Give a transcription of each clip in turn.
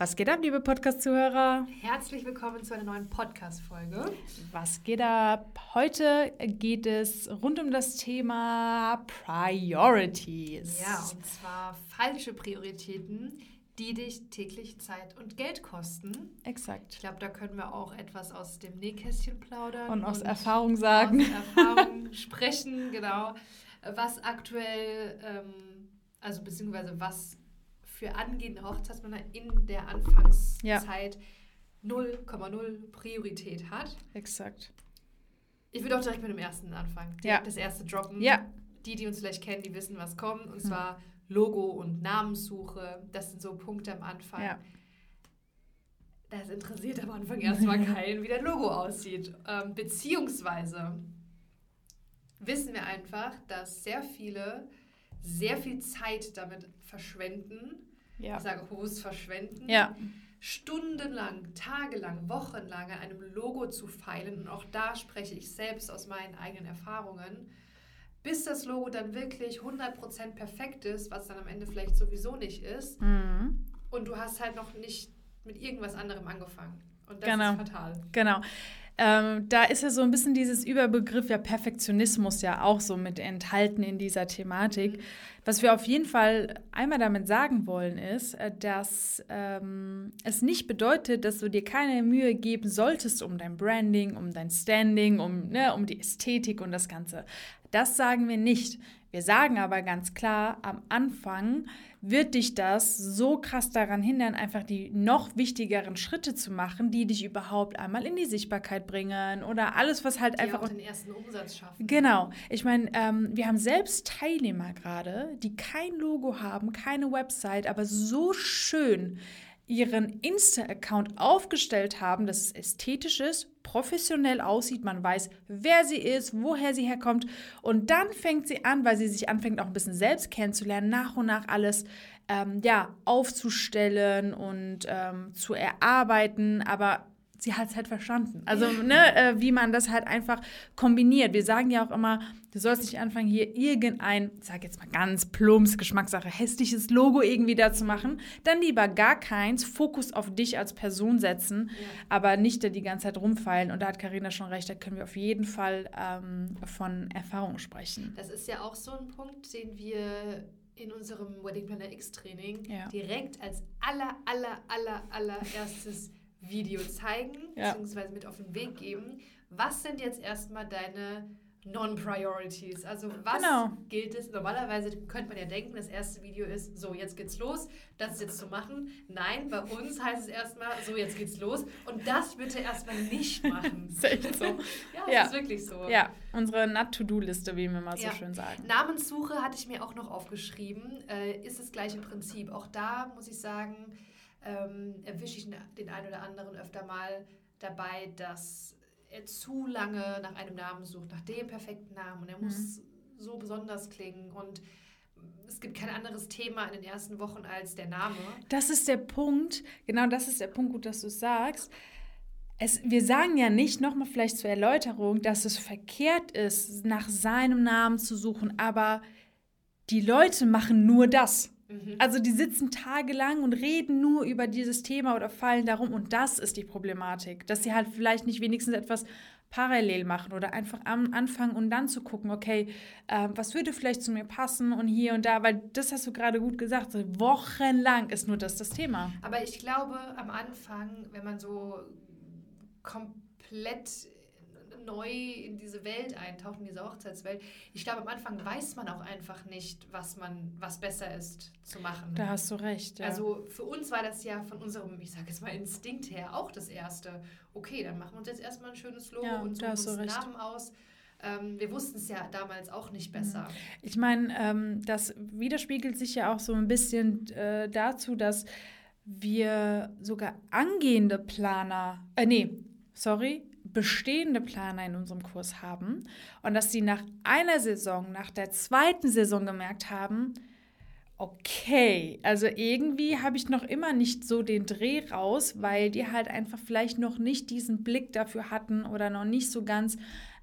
Was geht ab, liebe Podcast-Zuhörer? Herzlich willkommen zu einer neuen Podcast-Folge. Was geht ab? Heute geht es rund um das Thema Priorities. Ja, und zwar falsche Prioritäten, die dich täglich Zeit und Geld kosten. Exakt. Ich glaube, da können wir auch etwas aus dem Nähkästchen plaudern. Und aus Erfahrung sagen. Aus Erfahrung sprechen, genau. Was aktuell, ähm, also beziehungsweise was für angehende Hochzeitsmänner in der Anfangszeit 0,0 Priorität hat. Exakt. Ich würde auch direkt mit dem ersten anfangen. Ja. Das erste droppen. Ja. Die, die uns vielleicht kennen, die wissen, was kommt. Und hm. zwar Logo und Namenssuche. Das sind so Punkte am Anfang. Ja. Das interessiert am Anfang erstmal keinen, wie der Logo aussieht. Ähm, beziehungsweise wissen wir einfach, dass sehr viele sehr viel Zeit damit verschwenden, ja. ich sage bewusst verschwenden, ja. stundenlang, tagelang, wochenlang an einem Logo zu feilen. Und auch da spreche ich selbst aus meinen eigenen Erfahrungen. Bis das Logo dann wirklich 100% perfekt ist, was dann am Ende vielleicht sowieso nicht ist. Mhm. Und du hast halt noch nicht mit irgendwas anderem angefangen. Und das genau. ist fatal. Genau. Ähm, da ist ja so ein bisschen dieses Überbegriff ja Perfektionismus ja auch so mit enthalten in dieser Thematik. Mhm. Was wir auf jeden Fall einmal damit sagen wollen, ist, äh, dass ähm, es nicht bedeutet, dass du dir keine Mühe geben solltest um dein Branding, um dein Standing, um, ne, um die Ästhetik und das Ganze. Das sagen wir nicht. Wir sagen aber ganz klar, am Anfang wird dich das so krass daran hindern, einfach die noch wichtigeren Schritte zu machen, die dich überhaupt einmal in die Sichtbarkeit bringen oder alles, was halt die einfach. Auch den ersten Umsatz schaffen. Genau. Ich meine, ähm, wir haben selbst Teilnehmer gerade, die kein Logo haben, keine Website, aber so schön ihren Insta-Account aufgestellt haben, dass es ästhetisch ist, professionell aussieht, man weiß, wer sie ist, woher sie herkommt. Und dann fängt sie an, weil sie sich anfängt, auch ein bisschen selbst kennenzulernen, nach und nach alles ähm, ja, aufzustellen und ähm, zu erarbeiten. Aber sie hat es halt verstanden. Also, ne, äh, wie man das halt einfach kombiniert. Wir sagen ja auch immer, du sollst nicht anfangen, hier irgendein, ich sag jetzt mal ganz plumps, Geschmackssache, hässliches Logo irgendwie da zu machen. Dann lieber gar keins, Fokus auf dich als Person setzen, ja. aber nicht da die ganze Zeit rumfeilen. Und da hat Karina schon recht, da können wir auf jeden Fall ähm, von Erfahrung sprechen. Das ist ja auch so ein Punkt, den wir in unserem Wedding Planner X Training ja. direkt als aller, aller, aller, allererstes Video zeigen, ja. beziehungsweise mit auf den Weg geben. Was sind jetzt erstmal deine Non-Priorities? Also was genau. gilt es? Normalerweise könnte man ja denken, das erste Video ist, so, jetzt geht's los, das ist jetzt zu machen. Nein, bei uns heißt es erstmal, so, jetzt geht's los. Und das bitte erstmal nicht machen. ist echt so. ja, das ja. ist wirklich so. Ja, unsere Not-to-Do-Liste, wie wir mal so ja. schön sagen. Namenssuche hatte ich mir auch noch aufgeschrieben. Äh, ist das gleiche Prinzip. Auch da muss ich sagen, ähm, erwische ich den einen oder anderen öfter mal dabei, dass er zu lange nach einem Namen sucht, nach dem perfekten Namen und er muss mhm. so besonders klingen und es gibt kein anderes Thema in den ersten Wochen als der Name. Das ist der Punkt, genau das ist der Punkt, gut, dass du es sagst. Es, wir sagen ja nicht, nochmal vielleicht zur Erläuterung, dass es verkehrt ist, nach seinem Namen zu suchen, aber die Leute machen nur das. Mhm. Also die sitzen tagelang und reden nur über dieses Thema oder fallen darum. Und das ist die Problematik, dass sie halt vielleicht nicht wenigstens etwas parallel machen oder einfach am anfangen und dann zu gucken, okay, äh, was würde vielleicht zu mir passen und hier und da, weil das hast du gerade gut gesagt, wochenlang ist nur das das Thema. Aber ich glaube, am Anfang, wenn man so komplett neu in diese Welt eintaucht, in diese Hochzeitswelt. Ich glaube, am Anfang weiß man auch einfach nicht, was man, was besser ist zu machen. Da hast du recht. Ja. Also für uns war das ja von unserem, ich sage jetzt mal, Instinkt her auch das Erste. Okay, dann machen wir uns jetzt erstmal ein schönes Logo ja, und suchen uns einen Namen aus. Ähm, wir wussten es ja damals auch nicht besser. Mhm. Ich meine, ähm, das widerspiegelt sich ja auch so ein bisschen äh, dazu, dass wir sogar angehende Planer, äh, nee, sorry, bestehende Planer in unserem Kurs haben und dass sie nach einer Saison, nach der zweiten Saison gemerkt haben, okay, also irgendwie habe ich noch immer nicht so den Dreh raus, weil die halt einfach vielleicht noch nicht diesen Blick dafür hatten oder noch nicht so ganz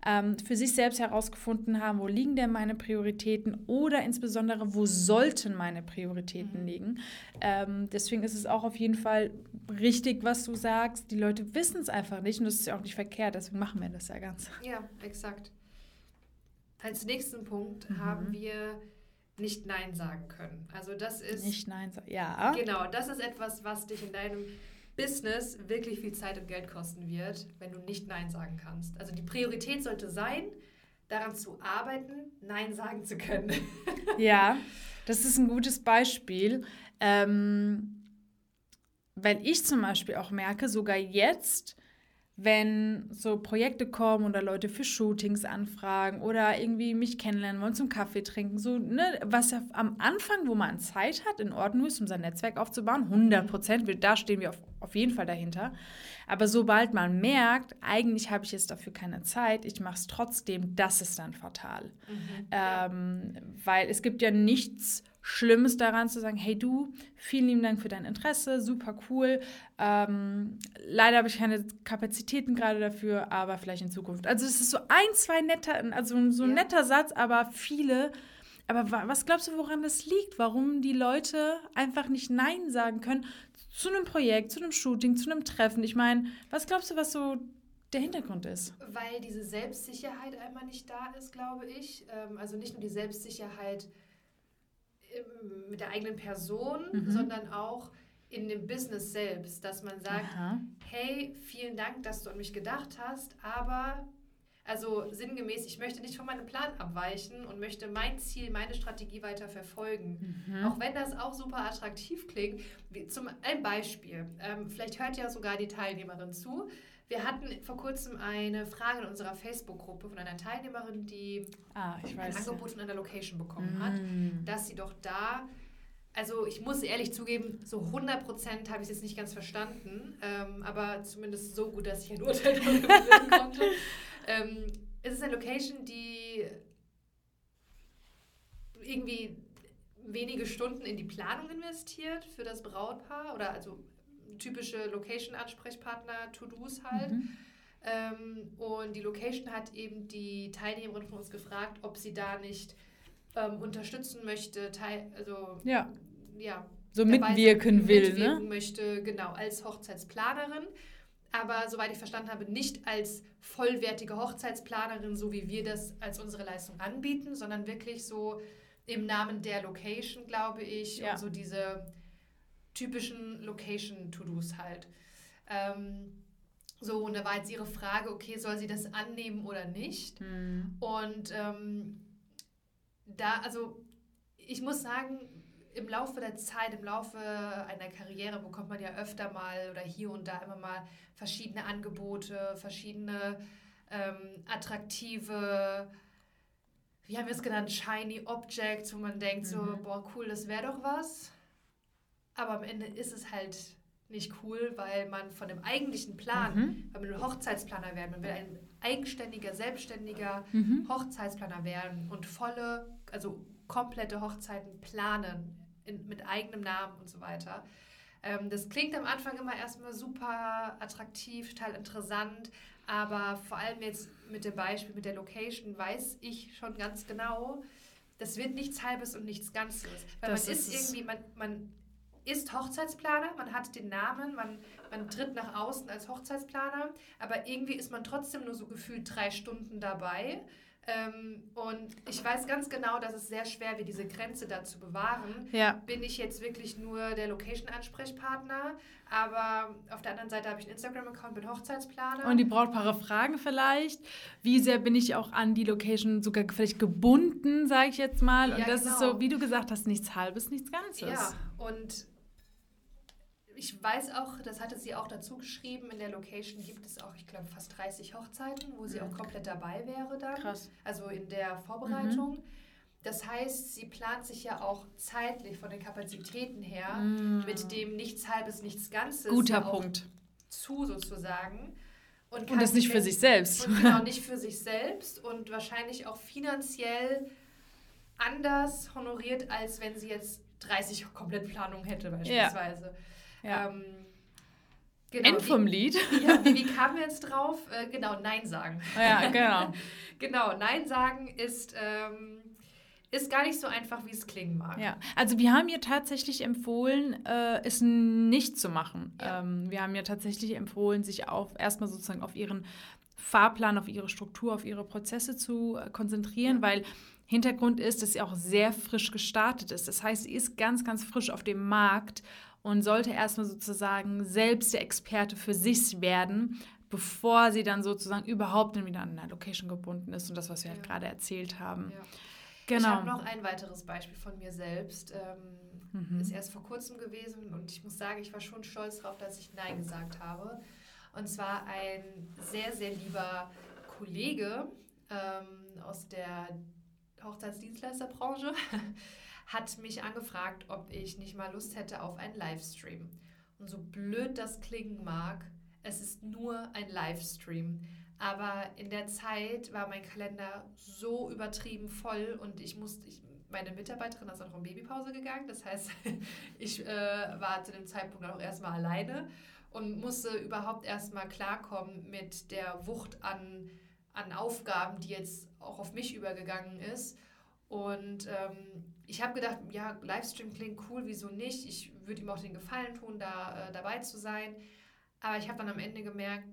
ähm, für sich selbst herausgefunden haben, wo liegen denn meine Prioritäten oder insbesondere, wo sollten meine Prioritäten mhm. liegen. Ähm, deswegen ist es auch auf jeden Fall richtig, was du sagst. Die Leute wissen es einfach nicht und das ist ja auch nicht verkehrt, deswegen machen wir das ja ganz. Ja, exakt. Als nächsten Punkt mhm. haben wir nicht Nein sagen können. Also das ist... Nicht Nein sagen, ja. Genau, das ist etwas, was dich in deinem Business wirklich viel Zeit und Geld kosten wird, wenn du nicht Nein sagen kannst. Also die Priorität sollte sein, daran zu arbeiten, Nein sagen zu können. ja, das ist ein gutes Beispiel. Ähm, weil ich zum Beispiel auch merke, sogar jetzt, wenn so Projekte kommen oder Leute für Shootings anfragen oder irgendwie mich kennenlernen wollen zum Kaffee trinken, so, ne, was ja am Anfang, wo man Zeit hat, in Ordnung ist, um sein Netzwerk aufzubauen, 100 Prozent, da stehen wir auf, auf jeden Fall dahinter. Aber sobald man merkt, eigentlich habe ich jetzt dafür keine Zeit, ich mache es trotzdem, das ist dann fatal. Mhm. Ähm, weil es gibt ja nichts Schlimmes daran zu sagen, hey du, vielen lieben Dank für dein Interesse, super cool. Ähm, leider habe ich keine Kapazitäten gerade dafür, aber vielleicht in Zukunft. Also es ist so ein, zwei netter, also so ein ja. netter Satz, aber viele. Aber was glaubst du, woran das liegt? Warum die Leute einfach nicht Nein sagen können zu einem Projekt, zu einem Shooting, zu einem Treffen? Ich meine, was glaubst du, was so der Hintergrund ist? Weil diese Selbstsicherheit einmal nicht da ist, glaube ich. Ähm, also nicht nur die Selbstsicherheit, mit der eigenen Person, mhm. sondern auch in dem Business selbst, dass man sagt, Aha. hey, vielen Dank, dass du an mich gedacht hast, aber also sinngemäß, ich möchte nicht von meinem Plan abweichen und möchte mein Ziel, meine Strategie weiter verfolgen. Mhm. Auch wenn das auch super attraktiv klingt. Wie zum, ein Beispiel. Ähm, vielleicht hört ja sogar die Teilnehmerin zu. Wir hatten vor kurzem eine Frage in unserer Facebook-Gruppe von einer Teilnehmerin, die ah, ein Angebot von einer Location bekommen mm. hat, dass sie doch da, also ich muss ehrlich zugeben, so 100% habe ich es jetzt nicht ganz verstanden, ähm, aber zumindest so gut, dass ich ein Urteil darüber bilden konnte. Ähm, es ist eine Location, die irgendwie wenige Stunden in die Planung investiert für das Brautpaar oder also typische Location-Ansprechpartner, To-Dos halt. Mhm. Ähm, und die Location hat eben die Teilnehmerin von uns gefragt, ob sie da nicht ähm, unterstützen möchte, teil, also ja, ja so mitwirken will, mitwirken ne? möchte, genau, als Hochzeitsplanerin. Aber soweit ich verstanden habe, nicht als vollwertige Hochzeitsplanerin, so wie wir das als unsere Leistung anbieten, sondern wirklich so im Namen der Location, glaube ich, ja. und so diese typischen Location-To-Dos halt. Ähm, so, und da war jetzt ihre Frage, okay, soll sie das annehmen oder nicht? Mhm. Und ähm, da, also ich muss sagen, im Laufe der Zeit, im Laufe einer Karriere bekommt man ja öfter mal oder hier und da immer mal verschiedene Angebote, verschiedene ähm, attraktive, wie haben wir es genannt, shiny Objects, wo man denkt mhm. so, boah, cool, das wäre doch was. Aber am Ende ist es halt nicht cool, weil man von dem eigentlichen Plan, mhm. weil man ein Hochzeitsplaner werden, man will ein eigenständiger, selbstständiger mhm. Hochzeitsplaner werden und volle, also komplette Hochzeiten planen in, mit eigenem Namen und so weiter. Ähm, das klingt am Anfang immer erstmal super attraktiv, total interessant, aber vor allem jetzt mit dem Beispiel mit der Location weiß ich schon ganz genau, das wird nichts Halbes und nichts Ganzes. Weil das man ist, ist irgendwie, man, man ist Hochzeitsplaner, man hat den Namen, man, man tritt nach außen als Hochzeitsplaner, aber irgendwie ist man trotzdem nur so gefühlt drei Stunden dabei. Ähm, und ich weiß ganz genau, dass es sehr schwer wird, diese Grenze da zu bewahren. Ja. Bin ich jetzt wirklich nur der Location-Ansprechpartner, aber auf der anderen Seite habe ich einen Instagram-Account, bin Hochzeitsplaner. Und die Brautpaare fragen vielleicht, wie sehr bin ich auch an die Location sogar vielleicht gebunden, sage ich jetzt mal. Und ja, das genau. ist so, wie du gesagt hast, nichts Halbes, nichts Ganzes. Ja, und ich weiß auch, das hatte sie auch dazu geschrieben, in der Location gibt es auch, ich glaube, fast 30 Hochzeiten, wo sie auch komplett dabei wäre dann. Krass. Also in der Vorbereitung. Mhm. Das heißt, sie plant sich ja auch zeitlich von den Kapazitäten her mhm. mit dem nichts halbes, nichts Ganzes. Guter Punkt. Zu sozusagen. Und, und das nicht für sich selbst. Und genau, nicht für sich selbst und wahrscheinlich auch finanziell anders honoriert, als wenn sie jetzt 30 Komplettplanungen hätte beispielsweise. Ja. Ähm, Genau, End vom Lied. Ja, wie, wie kamen wir jetzt drauf? Äh, genau, Nein sagen. Ja, genau. genau, Nein sagen ist, ähm, ist gar nicht so einfach, wie es klingen mag. Ja, also wir haben ihr tatsächlich empfohlen, äh, es nicht zu machen. Ja. Ähm, wir haben ihr tatsächlich empfohlen, sich auf erstmal sozusagen auf ihren Fahrplan, auf ihre Struktur, auf ihre Prozesse zu äh, konzentrieren, ja. weil Hintergrund ist, dass sie auch sehr frisch gestartet ist. Das heißt, sie ist ganz, ganz frisch auf dem Markt und sollte erstmal sozusagen selbst der Experte für sich werden, bevor sie dann sozusagen überhaupt wieder an einer Location gebunden ist und das, was wir halt ja. halt gerade erzählt haben. Ja. Genau. Ich habe noch ein weiteres Beispiel von mir selbst. Ähm, mhm. Ist erst vor kurzem gewesen und ich muss sagen, ich war schon stolz darauf, dass ich Nein gesagt habe. Und zwar ein sehr, sehr lieber Kollege ähm, aus der Hochzeitsdienstleisterbranche hat mich angefragt, ob ich nicht mal Lust hätte auf einen Livestream. Und so blöd das klingen mag, es ist nur ein Livestream. Aber in der Zeit war mein Kalender so übertrieben voll und ich musste, ich, meine Mitarbeiterin ist auch noch in Babypause gegangen. Das heißt, ich äh, war zu dem Zeitpunkt auch erstmal alleine und musste überhaupt erstmal klarkommen mit der Wucht an, an Aufgaben, die jetzt auch auf mich übergegangen ist. Und ähm, ich habe gedacht, ja, Livestream klingt cool, wieso nicht? Ich würde ihm auch den Gefallen tun, da äh, dabei zu sein. Aber ich habe dann am Ende gemerkt,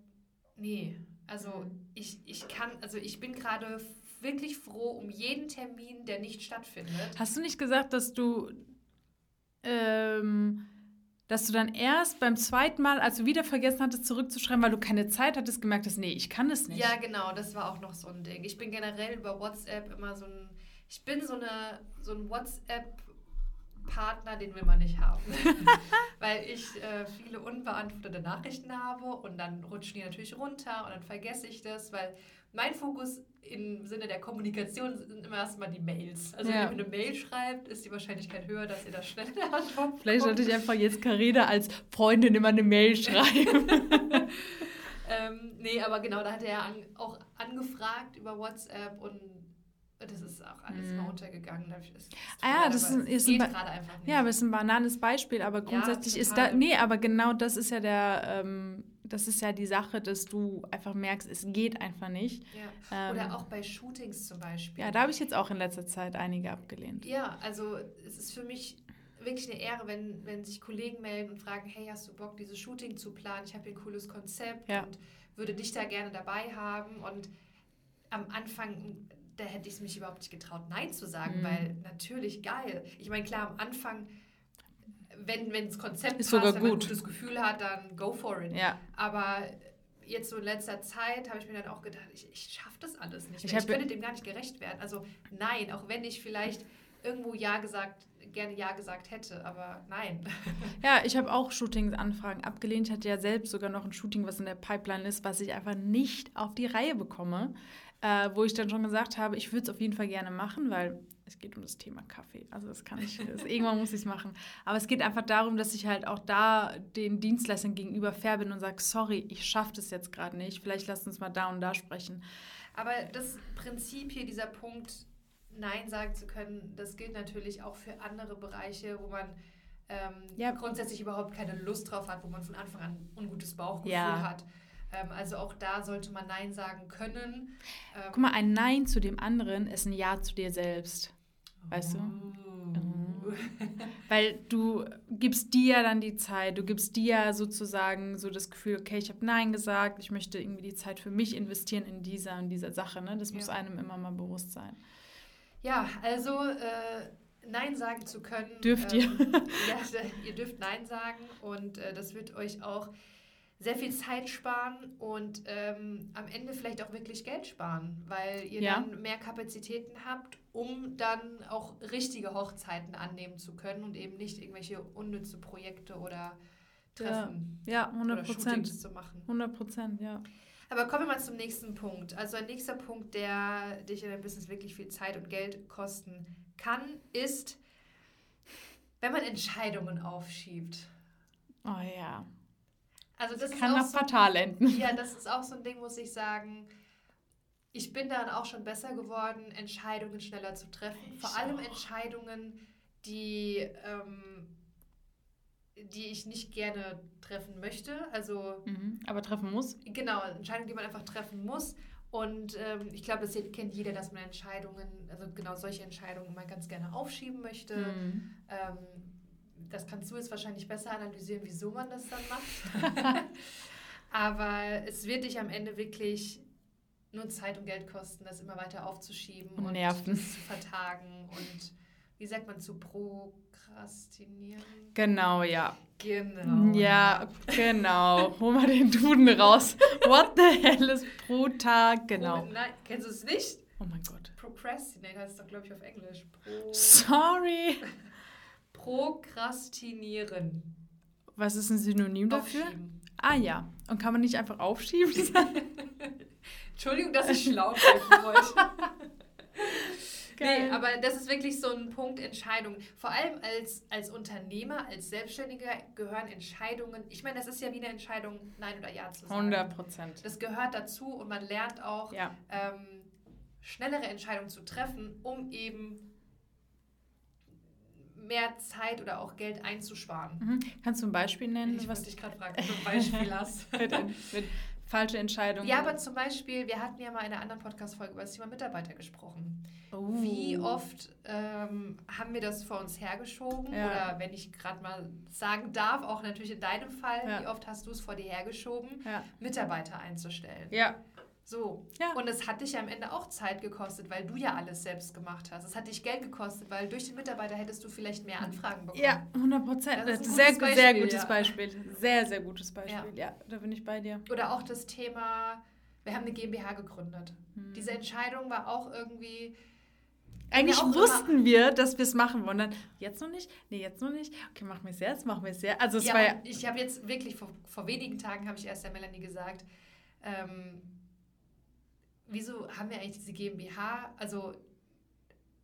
nee, also ich, ich kann, also ich bin gerade wirklich froh um jeden Termin, der nicht stattfindet. Hast du nicht gesagt, dass du, ähm, dass du dann erst beim zweiten Mal, als du wieder vergessen hattest, zurückzuschreiben, weil du keine Zeit hattest, gemerkt hast, nee, ich kann das nicht. Ja, genau, das war auch noch so ein Ding. Ich bin generell über WhatsApp immer so ein ich bin so, eine, so ein WhatsApp-Partner, den will man nicht haben. Weil ich äh, viele unbeantwortete Nachrichten habe und dann rutschen die natürlich runter und dann vergesse ich das, weil mein Fokus im Sinne der Kommunikation sind immer erstmal die Mails. Also ja. wenn ihr eine Mail schreibt, ist die Wahrscheinlichkeit höher, dass ihr das schnell in der Antwort Vielleicht sollte ich einfach jetzt Carina als Freundin immer eine Mail schreiben. ähm, nee, aber genau, da hat er an, auch angefragt über WhatsApp und das ist auch alles mm. mal untergegangen. Das ah ja, das ist, ist nicht. Ja, aber es ist ein banales Beispiel, aber grundsätzlich ja, ist da, nee, aber genau das ist ja der, ähm, das ist ja die Sache, dass du einfach merkst, es geht einfach nicht. Ja. Oder ähm, auch bei Shootings zum Beispiel. Ja, da habe ich jetzt auch in letzter Zeit einige abgelehnt. Ja, also es ist für mich wirklich eine Ehre, wenn, wenn sich Kollegen melden und fragen, hey, hast du Bock, dieses Shooting zu planen? Ich habe hier ein cooles Konzept ja. und würde dich da gerne dabei haben. Und am Anfang da hätte ich es mich überhaupt nicht getraut, Nein zu sagen, mhm. weil natürlich geil. Ich meine, klar, am Anfang, wenn, wenn das Konzept ist passt, wenn man ein gutes Gefühl hat, dann go for it. Ja. Aber jetzt so in letzter Zeit habe ich mir dann auch gedacht, ich, ich schaffe das alles nicht. Ich, ich könnte dem gar nicht gerecht werden. Also nein, auch wenn ich vielleicht irgendwo Ja gesagt, gerne Ja gesagt hätte, aber nein. Ja, ich habe auch Shooting-Anfragen abgelehnt. Ich hatte ja selbst sogar noch ein Shooting, was in der Pipeline ist, was ich einfach nicht auf die Reihe bekomme äh, wo ich dann schon gesagt habe, ich würde es auf jeden Fall gerne machen, weil es geht um das Thema Kaffee. Also das kann ich, das, irgendwann muss ich es machen. Aber es geht einfach darum, dass ich halt auch da den Dienstleistern gegenüber fair bin und sage, sorry, ich schaffe das jetzt gerade nicht. Vielleicht lasst uns mal da und da sprechen. Aber das Prinzip hier, dieser Punkt, Nein sagen zu können, das gilt natürlich auch für andere Bereiche, wo man ähm, ja. grundsätzlich überhaupt keine Lust drauf hat, wo man von Anfang an ein ungutes Bauchgefühl ja. hat. Ähm, also auch da sollte man Nein sagen können. Ähm, Guck mal, ein Nein zu dem anderen ist ein Ja zu dir selbst. Weißt oh. du? Mhm. Weil du gibst dir dann die Zeit, du gibst dir sozusagen so das Gefühl, okay, ich habe Nein gesagt, ich möchte irgendwie die Zeit für mich investieren in dieser und dieser Sache. Ne? Das ja. muss einem immer mal bewusst sein. Ja, also äh, Nein sagen zu können. Dürft ähm, ihr. ja, ihr dürft Nein sagen und äh, das wird euch auch sehr viel Zeit sparen und ähm, am Ende vielleicht auch wirklich Geld sparen, weil ihr ja. dann mehr Kapazitäten habt, um dann auch richtige Hochzeiten annehmen zu können und eben nicht irgendwelche unnütze Projekte oder Treffen ja, ja 100 Prozent zu machen. 100 Prozent, ja. Aber kommen wir mal zum nächsten Punkt. Also ein nächster Punkt, der dich in deinem Business wirklich viel Zeit und Geld kosten kann, ist, wenn man Entscheidungen aufschiebt. Oh ja. Also das, das kann auch so, fatal enden. Ja, das ist auch so ein Ding, muss ich sagen. Ich bin dann auch schon besser geworden, Entscheidungen schneller zu treffen. Ich Vor allem auch. Entscheidungen, die, ähm, die ich nicht gerne treffen möchte. Also, mhm, aber treffen muss. Genau, Entscheidungen, die man einfach treffen muss. Und ähm, ich glaube, das kennt jeder, dass man Entscheidungen, also genau solche Entscheidungen mal ganz gerne aufschieben möchte. Mhm. Ähm, das kannst du jetzt wahrscheinlich besser analysieren, wieso man das dann macht. Aber es wird dich am Ende wirklich nur Zeit und Geld kosten, das immer weiter aufzuschieben und Nerven. zu vertagen und wie sagt man zu prokrastinieren? Genau, ja. Genau. Ja, genau. Hol mal den Duden raus. What the hell ist pro Tag? Genau. Pro, nein, kennst du es nicht? Oh mein Gott. Procrastinate heißt doch, glaube ich, auf Englisch. Pro Sorry. Prokrastinieren. Was ist ein Synonym dafür? Aufschieben. Ah ja. Und kann man nicht einfach aufschieben? Entschuldigung, dass ich schlau sein wollte. nee, aber das ist wirklich so ein Punkt Entscheidung. Vor allem als, als Unternehmer, als Selbstständiger gehören Entscheidungen. Ich meine, das ist ja wie eine Entscheidung, Nein oder Ja zu sagen. 100 Prozent. Das gehört dazu und man lernt auch, ja. ähm, schnellere Entscheidungen zu treffen, um eben mehr Zeit oder auch Geld einzusparen. Mhm. Kannst du ein Beispiel nennen? Ich was dich gerade fragen, ob du ein Beispiel hast. mit, mit falsche Entscheidungen. Ja, aber zum Beispiel, wir hatten ja mal in einer anderen Podcast-Folge über das Thema Mitarbeiter gesprochen. Oh. Wie oft ähm, haben wir das vor uns hergeschoben? Ja. Oder wenn ich gerade mal sagen darf, auch natürlich in deinem Fall, ja. wie oft hast du es vor dir hergeschoben, ja. Mitarbeiter einzustellen? Ja. So. Ja. Und es hat dich ja am Ende auch Zeit gekostet, weil du ja alles selbst gemacht hast. Es hat dich Geld gekostet, weil durch den Mitarbeiter hättest du vielleicht mehr Anfragen bekommen. Ja, 100 Prozent. Das ist ein sehr, Beispiel, sehr gutes ja. Beispiel. Sehr, sehr gutes Beispiel. Ja. ja. da bin ich bei dir. Oder auch das Thema, wir haben eine GmbH gegründet. Hm. Diese Entscheidung war auch irgendwie. Eigentlich wussten wir, dass wir es machen wollen. Dann, jetzt noch nicht? Nee, jetzt noch nicht. Okay, machen wir es jetzt, machen wir es jetzt. Also es ja, war ja ich habe jetzt wirklich, vor, vor wenigen Tagen habe ich erst der Melanie gesagt, ähm, wieso haben wir eigentlich diese GmbH? Also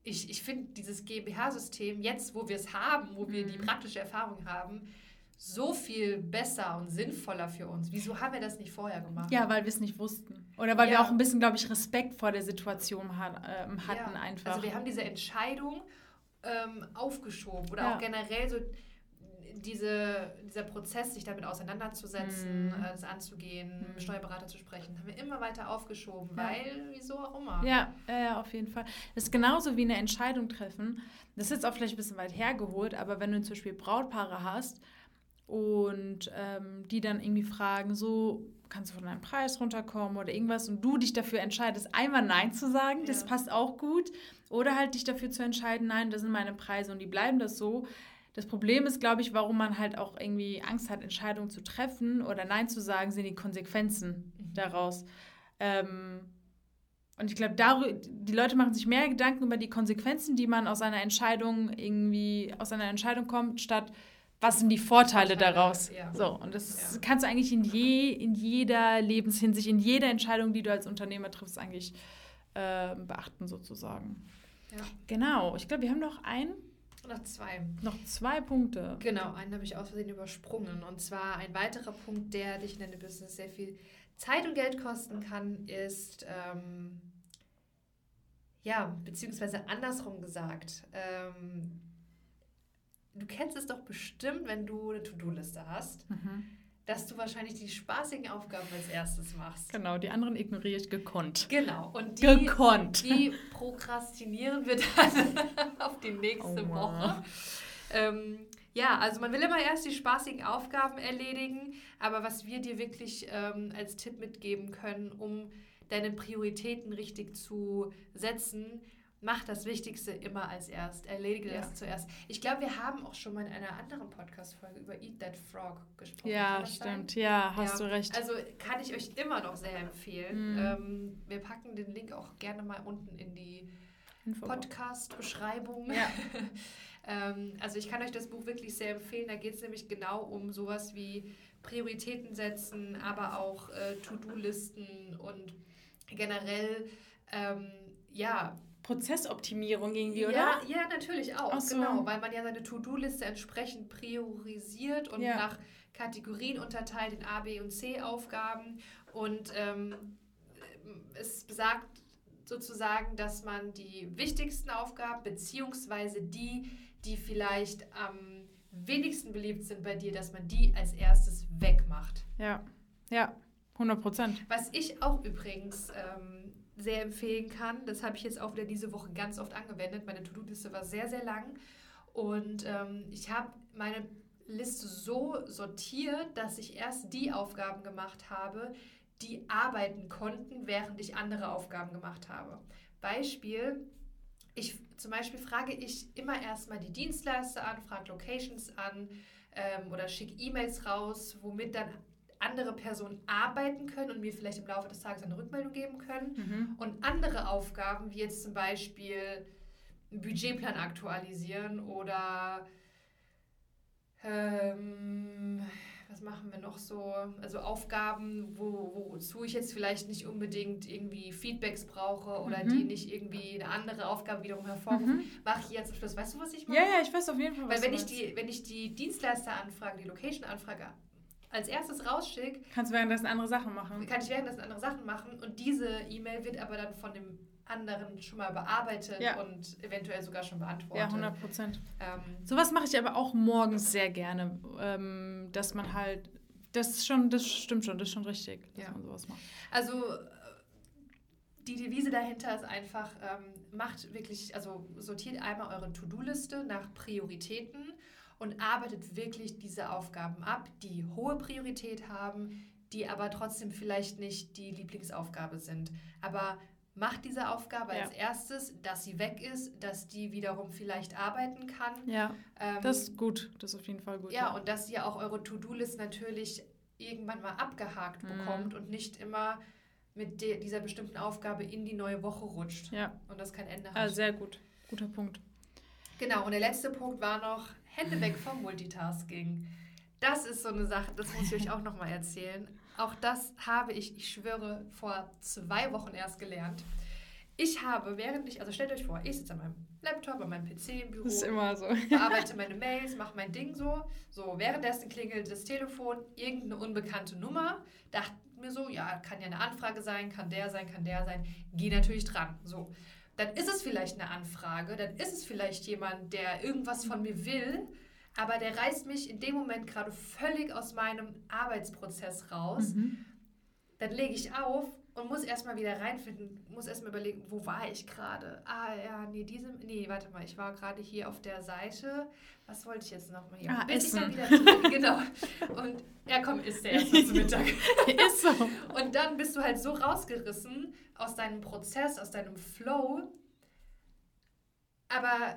ich, ich finde dieses GmbH-System, jetzt wo wir es haben, wo wir die mhm. praktische Erfahrung haben, so viel besser und sinnvoller für uns. Wieso haben wir das nicht vorher gemacht? Ja, weil wir es nicht wussten. Oder weil ja. wir auch ein bisschen, glaube ich, Respekt vor der Situation hat, äh, hatten ja. einfach. Also wir haben diese Entscheidung ähm, aufgeschoben oder ja. auch generell so diese, dieser Prozess, sich damit auseinanderzusetzen, mhm. das anzugehen, mit dem Steuerberater zu sprechen, haben wir immer weiter aufgeschoben, ja. weil, wieso auch immer. Ja, ja, auf jeden Fall. Das ist genauso wie eine Entscheidung treffen. Das ist jetzt auch vielleicht ein bisschen weit hergeholt, aber wenn du zum Beispiel Brautpaare hast und ähm, die dann irgendwie fragen, so, kannst du von deinem Preis runterkommen oder irgendwas und du dich dafür entscheidest, einmal Nein zu sagen, ja. das passt auch gut. Oder halt dich dafür zu entscheiden, nein, das sind meine Preise und die bleiben das so das Problem ist, glaube ich, warum man halt auch irgendwie Angst hat, Entscheidungen zu treffen oder Nein zu sagen, sind die Konsequenzen mhm. daraus. Ähm, und ich glaube, die Leute machen sich mehr Gedanken über die Konsequenzen, die man aus einer Entscheidung irgendwie, aus einer Entscheidung kommt, statt was sind die Vorteile, Vorteile daraus. Ja. So, und das ja. kannst du eigentlich in, je, in jeder Lebenshinsicht, in jeder Entscheidung, die du als Unternehmer triffst, eigentlich äh, beachten, sozusagen. Ja. Genau, ich glaube, wir haben noch einen noch zwei. Noch zwei Punkte. Genau, einen habe ich aus Versehen übersprungen. Und zwar ein weiterer Punkt, der dich in deinem Business sehr viel Zeit und Geld kosten kann, ist, ähm, ja, beziehungsweise andersrum gesagt, ähm, du kennst es doch bestimmt, wenn du eine To-Do-Liste hast. Mhm dass du wahrscheinlich die spaßigen Aufgaben als erstes machst. Genau, die anderen ignoriere ich gekonnt. Genau. Und die, gekonnt. die prokrastinieren wir dann auf die nächste oh Woche. Ähm, ja, also man will immer erst die spaßigen Aufgaben erledigen, aber was wir dir wirklich ähm, als Tipp mitgeben können, um deine Prioritäten richtig zu setzen, mach das Wichtigste immer als erst. Erledige ja. das zuerst. Ich glaube, wir haben auch schon mal in einer anderen Podcast-Folge über Eat That Frog gesprochen. Ja, stimmt. Sein? Ja, hast ja. du recht. Also kann ich euch immer noch sehr empfehlen. Mhm. Ähm, wir packen den Link auch gerne mal unten in die Podcast-Beschreibung. Ja. ähm, also ich kann euch das Buch wirklich sehr empfehlen. Da geht es nämlich genau um sowas wie Prioritäten setzen, aber auch äh, To-Do-Listen und generell ähm, ja, Prozessoptimierung irgendwie, oder? Ja, ja natürlich auch. So. Genau, weil man ja seine To-Do-Liste entsprechend priorisiert und ja. nach Kategorien unterteilt in A, B und C Aufgaben. Und ähm, es besagt sozusagen, dass man die wichtigsten Aufgaben beziehungsweise die, die vielleicht am wenigsten beliebt sind bei dir, dass man die als erstes wegmacht. Ja, ja, 100 Prozent. Was ich auch übrigens ähm, sehr empfehlen kann, das habe ich jetzt auch wieder diese Woche ganz oft angewendet. Meine To-Do-Liste war sehr, sehr lang und ähm, ich habe meine Liste so sortiert, dass ich erst die Aufgaben gemacht habe, die arbeiten konnten, während ich andere Aufgaben gemacht habe. Beispiel, ich, zum Beispiel frage ich immer erstmal die Dienstleister an, frage Locations an ähm, oder schicke E-Mails raus, womit dann andere Personen arbeiten können und mir vielleicht im Laufe des Tages eine Rückmeldung geben können. Mhm. Und andere Aufgaben, wie jetzt zum Beispiel einen Budgetplan aktualisieren oder ähm, was machen wir noch so? Also Aufgaben, wo, wozu ich jetzt vielleicht nicht unbedingt irgendwie Feedbacks brauche oder mhm. die nicht irgendwie eine andere Aufgabe wiederum hervorrufen, mhm. mache ich jetzt Schluss. Weißt du, was ich mache? Ja, ja, ich weiß auf jeden Fall, was Weil wenn ich, die, wenn ich die Dienstleisteranfrage, die Location-Anfrage als erstes rausschicke... Kannst du währenddessen andere Sachen machen. Kann ich währenddessen andere Sachen machen und diese E-Mail wird aber dann von dem anderen schon mal bearbeitet ja. und eventuell sogar schon beantwortet. Ja, 100 Prozent. Ähm, Sowas mache ich aber auch morgens sehr gerne, ähm, dass man halt, das ist schon, das stimmt schon, das ist schon richtig, dass ja. man sowas macht. Also die Devise dahinter ist einfach, ähm, macht wirklich, also sortiert einmal eure To-Do-Liste nach Prioritäten und arbeitet wirklich diese Aufgaben ab, die hohe Priorität haben, die aber trotzdem vielleicht nicht die Lieblingsaufgabe sind. Aber macht diese Aufgabe ja. als erstes, dass sie weg ist, dass die wiederum vielleicht arbeiten kann. Ja, ähm, das ist gut, das ist auf jeden Fall gut. Ja, ja. und dass ihr auch eure To-Do-List natürlich irgendwann mal abgehakt mhm. bekommt und nicht immer mit dieser bestimmten Aufgabe in die neue Woche rutscht. Ja. Und das kein Ende hat. Ah, sehr gut. Guter Punkt. Genau, und der letzte Punkt war noch Hände weg vom Multitasking. Das ist so eine Sache, das muss ich euch auch nochmal erzählen. Auch das habe ich, ich schwöre, vor zwei Wochen erst gelernt. Ich habe, während ich, also stellt euch vor, ich sitze an meinem Laptop, an meinem PC im Büro. Das ist immer so. bearbeite meine Mails, mache mein Ding so. So, währenddessen klingelt das Telefon, irgendeine unbekannte Nummer. Dachte mir so, ja, kann ja eine Anfrage sein, kann der sein, kann der sein. Geh natürlich dran. So. Dann ist es vielleicht eine Anfrage, dann ist es vielleicht jemand, der irgendwas von mir will aber der reißt mich in dem Moment gerade völlig aus meinem Arbeitsprozess raus. Mhm. Dann lege ich auf und muss erstmal wieder reinfinden, muss erstmal überlegen, wo war ich gerade? Ah ja, nee, diese, nee, warte mal, ich war gerade hier auf der Seite. Was wollte ich jetzt nochmal hier? Ah, Bis essen. ich dann wieder genau. Und ja, komm, isst der erst zum Mittag. ist so. Und dann bist du halt so rausgerissen aus deinem Prozess, aus deinem Flow. Aber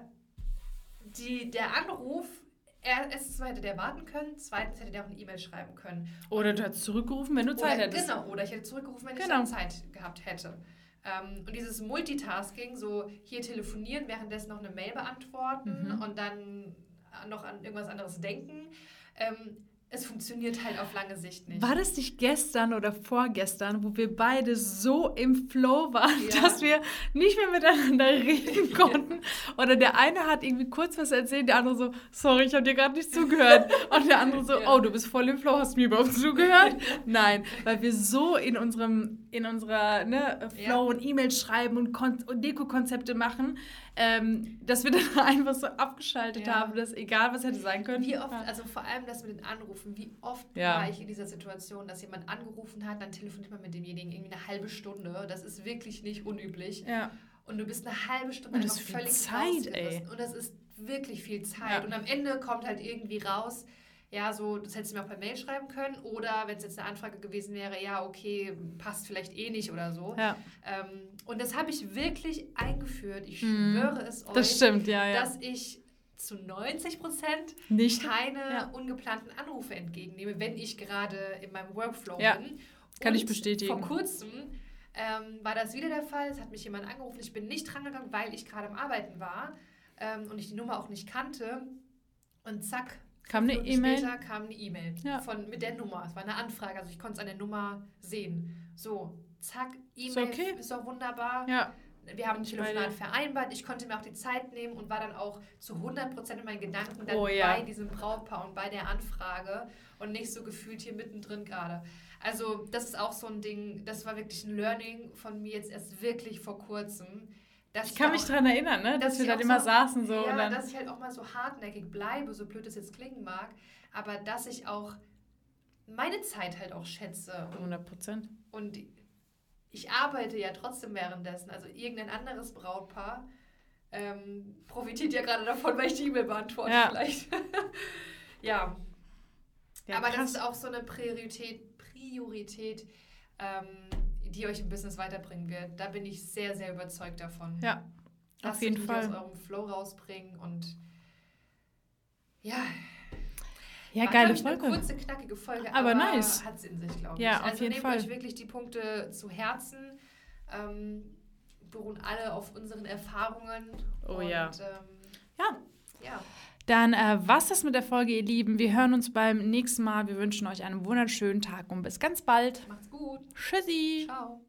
die, der Anruf erstens hätte der warten können, zweitens hätte der auch eine E-Mail schreiben können. Oder du hättest zurückgerufen, wenn du Zeit oder, hättest. Genau, oder ich hätte zurückgerufen, wenn genau. ich Zeit gehabt hätte. Ähm, und dieses Multitasking, so hier telefonieren, währenddessen noch eine Mail beantworten mhm. und dann noch an irgendwas anderes denken, ähm, es funktioniert halt auf lange Sicht nicht. War das nicht gestern oder vorgestern, wo wir beide so im Flow waren, ja. dass wir nicht mehr miteinander reden konnten? oder der eine hat irgendwie kurz was erzählt, der andere so, sorry, ich habe dir gerade nicht zugehört. Und der andere so, ja. oh, du bist voll im Flow, hast du mir überhaupt zugehört? Nein, weil wir so in unserem, in unserer ne, Flow ja. und E-Mails schreiben und, und Deko-Konzepte machen, ähm, dass wir dann einfach so abgeschaltet ja. haben, dass egal was hätte sein können. Wie oft, also vor allem das mit den Anrufen, wie oft ja. war ich in dieser Situation, dass jemand angerufen hat, dann telefoniert man mit demjenigen irgendwie eine halbe Stunde. Das ist wirklich nicht unüblich. Ja. Und du bist eine halbe Stunde und das ist völlig Zeit, ey. Und das ist wirklich viel Zeit. Und am Ende kommt halt irgendwie raus, ja, so, das hättest du mir auch per Mail schreiben können. Oder wenn es jetzt eine Anfrage gewesen wäre, ja, okay, passt vielleicht eh nicht oder so. Ja. Ähm, und das habe ich wirklich eingeführt. Ich mhm. schwöre es euch, das stimmt, ja, ja. dass ich zu 90 Prozent nicht keine ja. ungeplanten Anrufe entgegennehme, wenn ich gerade in meinem Workflow ja. bin. Kann und ich bestätigen. Vor kurzem ähm, war das wieder der Fall. Es hat mich jemand angerufen. Ich bin nicht drangegangen, weil ich gerade am Arbeiten war ähm, und ich die Nummer auch nicht kannte. Und zack, Kam eine E-Mail? Später kam eine E-Mail ja. mit der Nummer. Es war eine Anfrage, also ich konnte es an der Nummer sehen. So, zack, E-Mail, ist, okay. ist doch wunderbar. Ja. Wir haben ein Telefonat vereinbart. Ich konnte mir auch die Zeit nehmen und war dann auch zu 100% in meinen Gedanken dann oh, ja. bei diesem Brautpaar und bei der Anfrage und nicht so gefühlt hier mittendrin gerade. Also das ist auch so ein Ding, das war wirklich ein Learning von mir jetzt erst wirklich vor kurzem, ich kann mich daran erinnern, ne? dass, dass wir dann immer so, saßen so. Ja, dass ich halt auch mal so hartnäckig bleibe, so blöd es jetzt klingen mag, aber dass ich auch meine Zeit halt auch schätze. 100 Prozent. Und ich arbeite ja trotzdem währenddessen. Also irgendein anderes Brautpaar ähm, profitiert ja gerade davon, weil ich die E-Mail beantworte ja. vielleicht. ja. ja. Aber krass. das ist auch so eine Priorität, Priorität ähm, die euch im Business weiterbringen wird. Da bin ich sehr, sehr überzeugt davon. Ja, Lasst auf jeden Fall. aus eurem Flow rausbringen und ja, ja, War, geile Folge. Eine kurze, knackige Folge, aber, aber nice. hat es in sich, glaube ich. Ja, auf also jeden nehmt Fall. euch wirklich die Punkte zu Herzen. Ähm, beruhen alle auf unseren Erfahrungen. Oh und, ja. Ähm, ja. Ja. Dann äh, was das mit der Folge, ihr Lieben. Wir hören uns beim nächsten Mal. Wir wünschen euch einen wunderschönen Tag und bis ganz bald. Macht's gut. Tschüssi. Ciao.